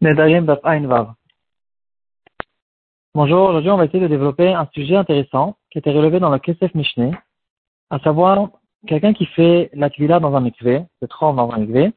Bonjour, aujourd'hui on va essayer de développer un sujet intéressant qui était relevé dans le Kesef Mishneh, à savoir quelqu'un qui fait la tvila dans un mikvé, se trompe dans un mikvé,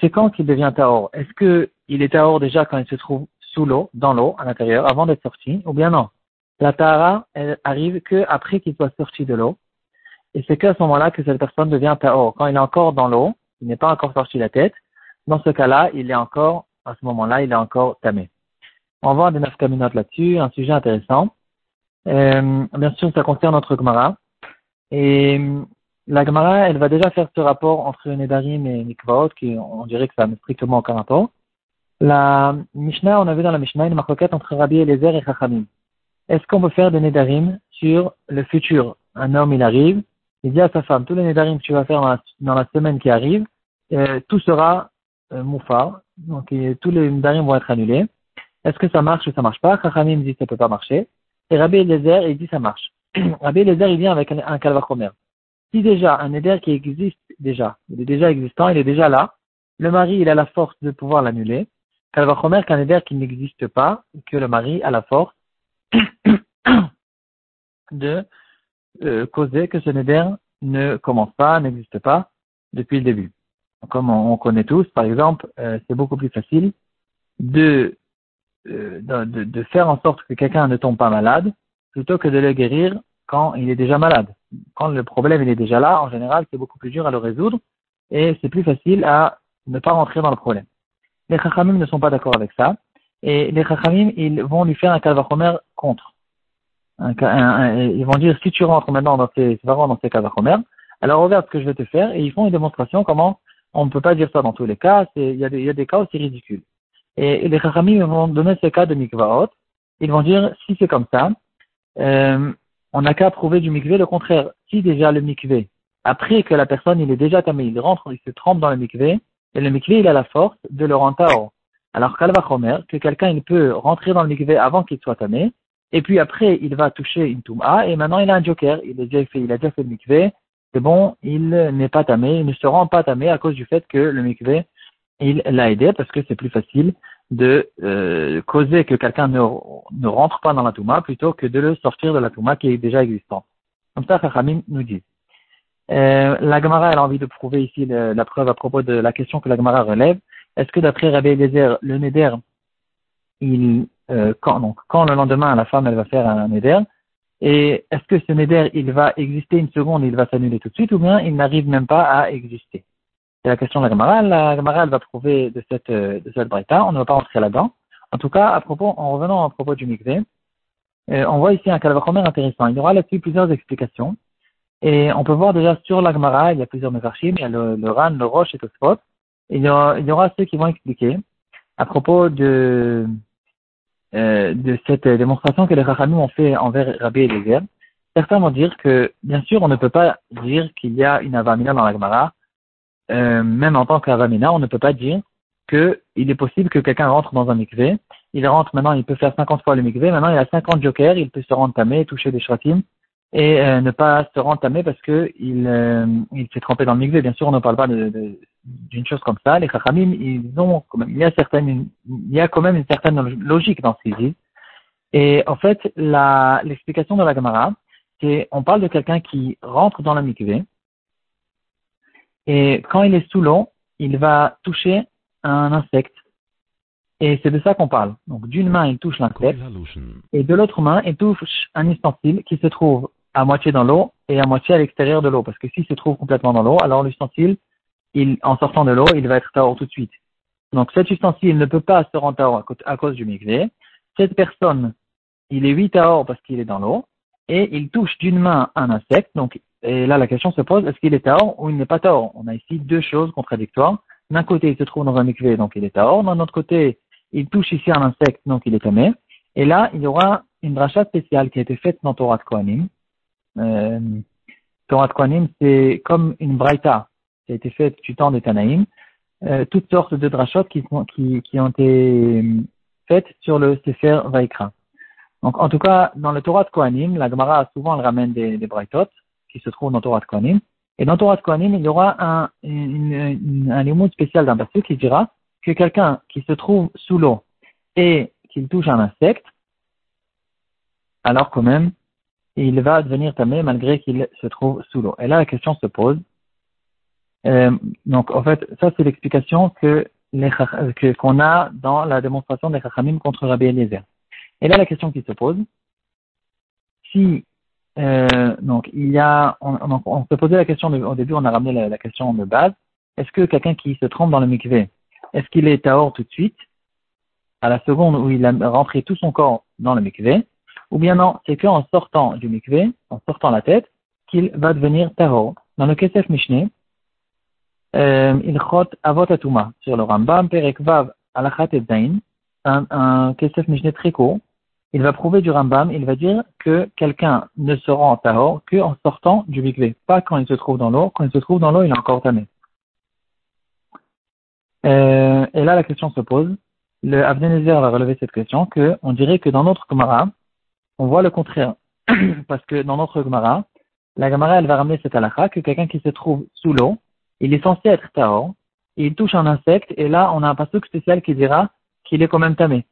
c'est quand qu'il devient taor Est-ce qu'il est taor déjà quand il se trouve sous l'eau, dans l'eau, à l'intérieur, avant d'être sorti, ou bien non? La tahara, elle arrive que après qu'il soit sorti de l'eau, et c'est qu'à ce moment-là que cette personne devient taor. Quand il est encore dans l'eau, il n'est pas encore sorti la tête, dans ce cas-là, il est encore à ce moment-là, il est encore tamé. On va voir des nafkaminotes là-dessus, un sujet intéressant. Euh, bien sûr, ça concerne notre Gemara. Et la Gemara, elle va déjà faire ce rapport entre Nedarim et Mikvaot, qui on dirait que ça n'a strictement aucun rapport. La Mishnah, on a vu dans la Mishnah une marquette entre Rabbi Eliezer et Chachamim. Est-ce qu'on peut faire des Nedarim sur le futur? Un homme, il arrive, il dit à sa femme, tous les Nedarim que tu vas faire dans la, semaine qui arrive, euh, tout sera euh, Moufar, donc tous les Nedarim vont être annulés. Est-ce que ça marche ou ça marche pas? Chachamim dit que ça peut pas marcher. Et Rabbi Eliezer, il dit ça marche. Rabbi Eliezer, il vient avec un, un calvachomer. Si déjà un Neder qui existe déjà, il est déjà existant, il est déjà là, le mari, il a la force de pouvoir l'annuler. Calvachomer, qu'un Neder qui n'existe pas, que le mari a la force de euh, causer que ce Neder ne commence pas, n'existe pas depuis le début comme on, connaît tous, par exemple, euh, c'est beaucoup plus facile de, euh, de, de, faire en sorte que quelqu'un ne tombe pas malade plutôt que de le guérir quand il est déjà malade. Quand le problème il est déjà là, en général, c'est beaucoup plus dur à le résoudre et c'est plus facile à ne pas rentrer dans le problème. Les chachamim ne sont pas d'accord avec ça et les chachamim, ils vont lui faire un calvachomer contre. ils vont dire, si tu rentres maintenant dans ces, dans ces alors regarde ce que je vais te faire et ils font une démonstration comment on ne peut pas dire ça dans tous les cas. Il y, a des, cas aussi ridicules. Et, les Chachamim vont donner ce cas de mikvaot. Ils vont dire, si c'est comme ça, euh, on n'a qu'à prouver du mikvé le contraire. Si déjà le mikvé, après que la personne il est déjà tamé, il rentre, il se trempe dans le mikvé, et le mikvé il a la force de le rendre tao. Alors kalva chomer, que quelqu'un il peut rentrer dans le mikvé avant qu'il soit tamé, et puis après il va toucher une touma, et maintenant il a un joker, il a déjà fait, il a déjà fait le mikvé, c'est bon, il n'est pas tamé, il ne se rend pas tamé à cause du fait que le mikvé, il l'a aidé parce que c'est plus facile de euh, causer que quelqu'un ne, ne rentre pas dans la Touma plutôt que de le sortir de la Touma qui est déjà existante. Comme ça, Chachamim nous dit. Euh, la Gemara, a envie de prouver ici la preuve à propos de la question que la Gemara relève. Est-ce que d'après Rabbi Eliezer, le Neder, il, euh, quand, donc, quand le lendemain, la femme, elle va faire un Neder, et est-ce que ce neder, il va exister une seconde, il va s'annuler tout de suite, ou bien il n'arrive même pas à exister? C'est la question de la Gemara. La Gemara, elle va prouver de cette, de cette On ne va pas rentrer là-dedans. En tout cas, à propos, en revenant à propos du mikvé, euh, on voit ici un calvachomer intéressant. Il y aura là-dessus plusieurs explications. Et on peut voir déjà sur la Gemara, il y a plusieurs mefarshim, il y a le, le Ran, le Roche et le Spot. Il y, aura, il y aura ceux qui vont expliquer à propos de, euh, de cette démonstration que les Rachamim ont fait envers Rabbi Eliezer, certains vont dire que, bien sûr, on ne peut pas dire qu'il y a une avamina dans la Gemara, euh, même en tant qu'avamina, on ne peut pas dire qu'il est possible que quelqu'un rentre dans un mikvé, il rentre maintenant, il peut faire 50 fois le mikvé, maintenant il a 50 jokers, il peut se rendre tamé, toucher des shratim, et euh, ne pas se rendre tamé parce que il, euh, il s'est trempé dans le mikvé. Bien sûr, on ne parle pas de, de, d'une chose comme ça, les Chachamim, ils ont il y a certaines, il y a quand même une certaine logique dans ce qu'ils disent. Et en fait, l'explication de la Gemara, c'est, on parle de quelqu'un qui rentre dans la mikvé, et quand il est sous l'eau, il va toucher un insecte. Et c'est de ça qu'on parle. Donc, d'une main, il touche l'insecte, et de l'autre main, il touche un ustensile qui se trouve à moitié dans l'eau et à moitié à l'extérieur de l'eau. Parce que s'il se trouve complètement dans l'eau, alors l'ustensile, il, en sortant de l'eau, il va être tahor tout de suite. Donc cet ustensile ne peut pas se rendre tahor à cause du mikvé. Cette personne, il est huit tahor parce qu'il est dans l'eau, et il touche d'une main un insecte. Donc, et là la question se pose, est-ce qu'il est tahor ou il n'est pas tahor On a ici deux choses contradictoires. D'un côté, il se trouve dans un mikvé, donc il est tahor. D'un autre côté, il touche ici un insecte, donc il est tamé. Et là, il y aura une dracha spéciale qui a été faite dans Torah de Kohanim. Euh, Torah de Kohanim, c'est comme une braïta qui a été faite du temps des Tanaïm, euh, toutes sortes de drachot qui, qui, qui, ont été euh, faites sur le Sefer Vaikra. Donc, en tout cas, dans le Torah de Kohanim, la Gemara souvent elle ramène des, des qui se trouvent dans le Torah de Kohanim. Et dans le Torah de Kohanim, il y aura un, une, un spécial d'un passage qui dira que quelqu'un qui se trouve sous l'eau et qu'il touche un insecte, alors quand même, il va devenir tamé malgré qu'il se trouve sous l'eau. Et là, la question se pose. Euh, donc, en fait, ça, c'est l'explication que qu'on a dans la démonstration des Chachamim contre Rabbi Eliezer. Et là, la question qui se pose, si euh, donc il y a, on, on, se posait la question au début, on a ramené la, question de base. Est-ce que quelqu'un qui se trompe dans le mikvé, est-ce qu'il est tahor tout de suite, à la seconde où il a rentré tout son corps dans le mikvé, ou bien non, c'est qu'en sortant du mikvé, en sortant la tête, qu'il va devenir tahor. Dans le Kesef Mishneh, euh, il chot avot atuma sur le Rambam, perek vav alachat et un, Kesef Mishneh très court, il va prouver du Rambam, il va dire que quelqu'un ne se rend tahor qu'en sortant du mikvé, pas quand il se trouve dans l'eau. Quand il se trouve dans l'eau, il est encore tamé. Euh, et là, la question se pose. Le Abdenezer va relever cette question que on dirait que dans notre Gemara, on voit le contraire. Parce que dans notre Gemara, la Gemara, elle va ramener cette halakha que quelqu'un qui se trouve sous l'eau, il est censé être tahor, il touche un insecte, et là, on a un passage spécial qui dira qu'il est quand même tamé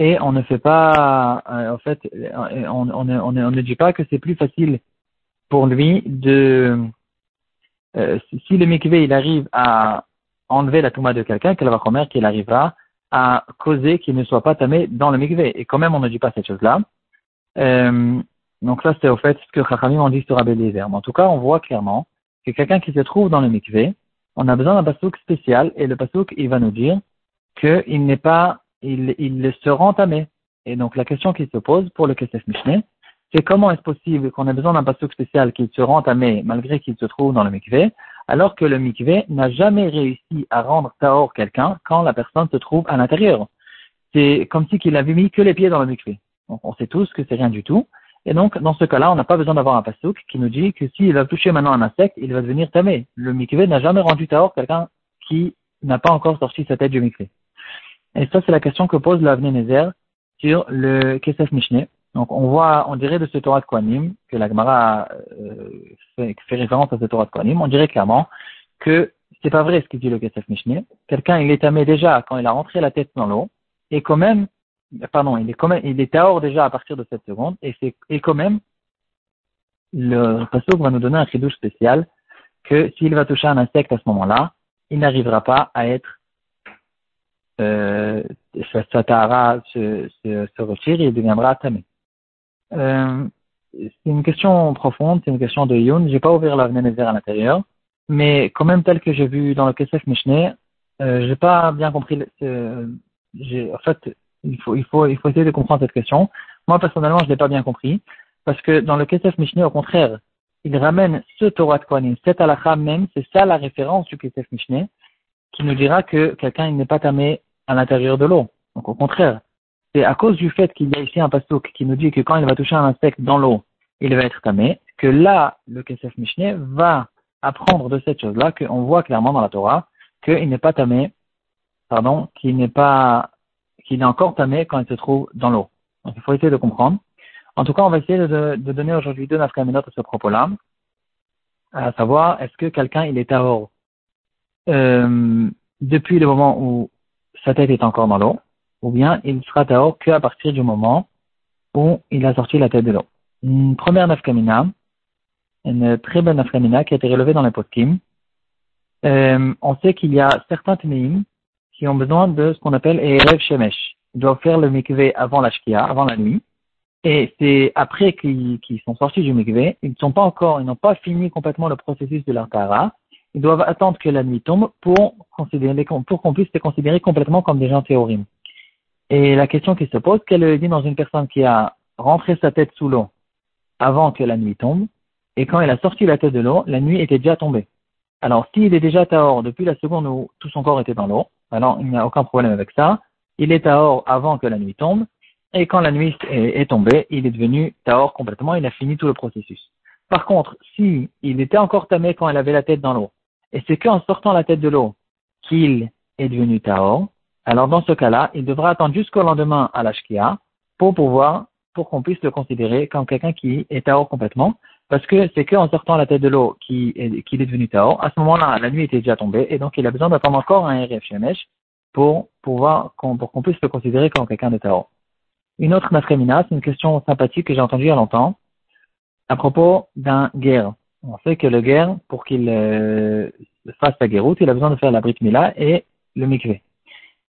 et on ne fait pas, euh, en fait, on, on, on, ne dit pas que c'est plus facile pour lui de, euh, si le mikvé il arrive à enlever la touma de quelqu'un, qu'elle va commettre qu'il arrivera à causer qu'il ne soit pas tamé dans le mikvé. Et quand même, on ne dit pas cette chose-là. Euh, donc ça, c'est au fait ce que Chachamim ont dit sur Abel Mais en tout cas, on voit clairement que quelqu'un qui se trouve dans le mikvé, on a besoin d'un pasouk spécial, et le pasouk, il va nous dire qu'il n'est pas il, il se rend tamé. Et donc la question qui se pose pour le Kesef Mishneh, c'est comment est-ce possible qu'on ait besoin d'un pasuk spécial qui se rend tamé malgré qu'il se trouve dans le mikvé, alors que le mikvé n'a jamais réussi à rendre taor quelqu'un quand la personne se trouve à l'intérieur. C'est comme si qu'il avait mis que les pieds dans le mikvé. On sait tous que c'est rien du tout. Et donc, dans ce cas-là, on n'a pas besoin d'avoir un pasuk qui nous dit que s'il va toucher maintenant un insecte, il va devenir tamé. Le mikvé n'a jamais rendu taor quelqu'un qui n'a pas encore sorti sa tête du mikvé. Et ça, c'est la question que pose l'Avne Nézer sur le Kesef Mishneh. Donc, on voit, on dirait de ce Torah de Kohanim, que la Gemara euh, fait, référence à ce Torah de Kohanim, on dirait clairement que c'est pas vrai ce qu'il dit le Kesef Mishneh. Quelqu'un, il est tamé déjà quand il a rentré la tête dans l'eau, et quand même, pardon, il est quand même, il est tahor déjà à partir de cette seconde, et c'est, et quand même, le Passouk va nous donner un chidouche spécial, que s'il va toucher un insecte à ce moment-là, il n'arrivera pas à être euh, sa tahara se, se, se, retire et il deviendra tamé. Euh, c'est une question profonde, c'est une question de Youn. J'ai pas ouvert la Nézer à l'intérieur, mais quand même tel que j'ai vu dans le Kesef Mishneh, euh, j'ai pas bien compris. Euh, en fait, il faut, il faut, il faut essayer de comprendre cette question. Moi personnellement, je l'ai pas bien compris parce que dans le Kesef Mishneh, au contraire, il ramène ce Torah de Kohanim, cette halakha même, c'est ça la référence du Kesef Mishneh, qui nous dira que quelqu'un n'est pas tamé à l'intérieur de l'eau. Donc au contraire, c'est à cause du fait qu'il y a ici un pastouk qui nous dit que quand il va toucher un insecte dans l'eau, il va être tamé, que là, le Kesef Mishneh va apprendre de cette chose-là, qu'on voit clairement dans la Torah, qu'il n'est pas tamé, pardon, qu'il n'est pas, qu'il est encore tamé quand il se trouve dans l'eau. Donc il faut essayer de comprendre. En tout cas, on va essayer de, donner aujourd'hui deux nafkamenot à ce propos-là, à savoir, est-ce que quelqu'un, il est à euh, depuis le moment où sa tête est encore dans l'eau, ou bien il sera tahor qu'à partir du moment où il a sorti la tête de l'eau? Une première nafkamina, une très belle nafkamina qui a été relevée dans les poskim. Euh, on sait qu'il y a certains ténéim qui ont besoin de ce qu'on appelle Erev Shemesh. Ils doivent faire le mikvé avant la shkia, avant la nuit. Et c'est après qu'ils sont sortis du mikvé, ils ne sont pas encore, ils n'ont pas fini complètement le processus de leur ils doivent attendre que la nuit tombe pour, pour qu'on puisse les considérer complètement comme des gens théorimes. Et la question qui se pose, qu'elle est dit dans une personne qui a rentré sa tête sous l'eau avant que la nuit tombe, et quand elle a sorti la tête de l'eau, la nuit était déjà tombée. Alors, s'il est déjà tahor depuis la seconde où tout son corps était dans l'eau, alors il n'y a aucun problème avec ça. Il est tahor avant que la nuit tombe, et quand la nuit est, tombée, il est devenu tahor complètement, il a fini tout le processus. Par contre, si il était encore tamé quand elle avait la tête dans l'eau, et c'est qu'en sortant la tête de l'eau qu'il est devenu Taor, alors dans ce cas-là, il devra attendre jusqu'au lendemain à l'Ashkia pour pouvoir, pour qu'on puisse le considérer comme quelqu'un qui est Taor complètement, parce que c'est qu'en sortant la tête de l'eau qu'il est, est devenu Taor. À ce moment-là, la nuit était déjà tombée, et donc il a besoin d'attendre encore un RF Shemesh pour pouvoir, pour qu'on puisse le considérer comme quelqu'un de Tao. Une autre nafremina, c'est une question sympathique que j'ai entendue il y a longtemps, à propos d'un guerre. On sait que le guerre, pour qu'il euh, fasse sa guéroute, il a besoin de faire la Brit Mila et le mikvé.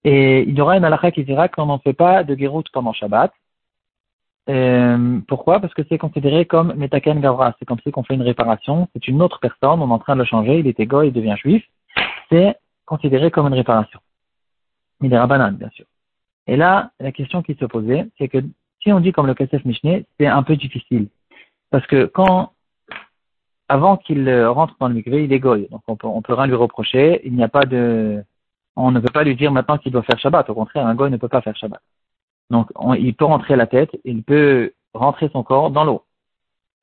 Et il y aura une halakha qui dira qu'on n'en fait pas de guéroute pendant Shabbat. Euh, pourquoi? Parce que c'est considéré comme Metaken Gavra. C'est comme si on fait une réparation. C'est une autre personne, on est en train de le changer. Il était goy, il devient juif. C'est considéré comme une réparation. Il est rabanan, bien sûr. Et là, la question qui se posait, c'est que si on dit comme le Kesef Mishneh, c'est un peu difficile. Parce que quand, avant qu'il rentre dans le mikvé, il est goy. Donc on peut, on peut rien lui reprocher. Il n'y a pas de, on ne peut pas lui dire maintenant qu'il doit faire Shabbat. Au contraire, un goy ne peut pas faire Shabbat. Donc il peut rentrer la tête, il peut rentrer son corps dans l'eau.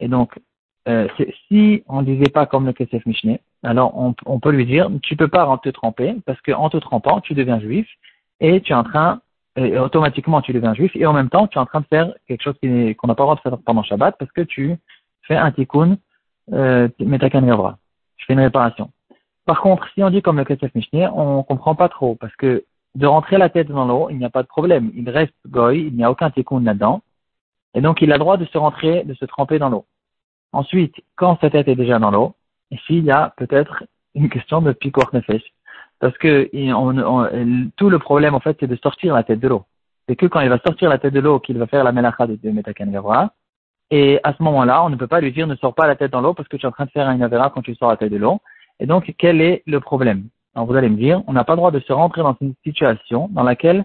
Et donc, euh, si on ne disait pas comme le Kesef Mishneh, alors on, peut lui dire, tu peux pas te tremper, parce qu'en te trempant, tu deviens juif, et tu es en train et automatiquement tu deviens juif et en même temps tu es en train de faire quelque chose qu'on n'a pas le droit de faire pendant Shabbat parce que tu fais un tikkun euh. Je fais une réparation. Par contre, si on dit comme le Kesef Mishneh, on comprend pas trop parce que de rentrer la tête dans l'eau, il n'y a pas de problème. Il reste goy, il n'y a aucun tikkun là-dedans. Et donc il a le droit de se rentrer, de se tremper dans l'eau. Ensuite, quand sa tête est déjà dans l'eau, ici il y a peut-être une question de pikor nefesh. Parce que tout le problème, en fait, c'est de sortir la tête de l'eau. C'est que quand il va sortir la tête de l'eau qu'il va faire la melacha de, de Metakan Et à ce moment-là, on ne peut pas lui dire ne sors pas la tête dans l'eau parce que tu es en train de faire une avera quand tu sors la tête de l'eau. Et donc, quel est le problème? Alors, vous allez me dire, on n'a pas le droit de se rentrer dans une situation dans laquelle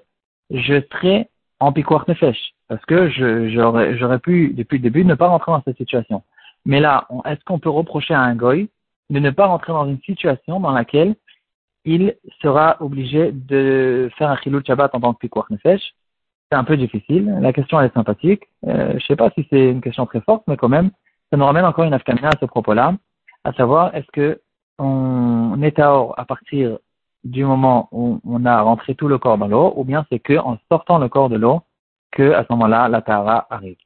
je serai en piquoir nefesh. Parce que j'aurais pu, depuis le début, ne pas rentrer dans cette situation. Mais là, est-ce qu'on peut reprocher à un goy de ne pas rentrer dans une situation dans laquelle il sera obligé de faire un chilul Shabbat en tant que piquoir nefesh. C'est un peu difficile. La question elle est sympathique. Euh, je ne sais pas si c'est une question très forte, mais quand même, ça nous ramène encore une afkamina à ce propos-là, à savoir est-ce que on est à or à partir du moment où on a rentré tout le corps dans l'eau, ou bien c'est que en sortant le corps de l'eau que à ce moment-là la tahara arrive.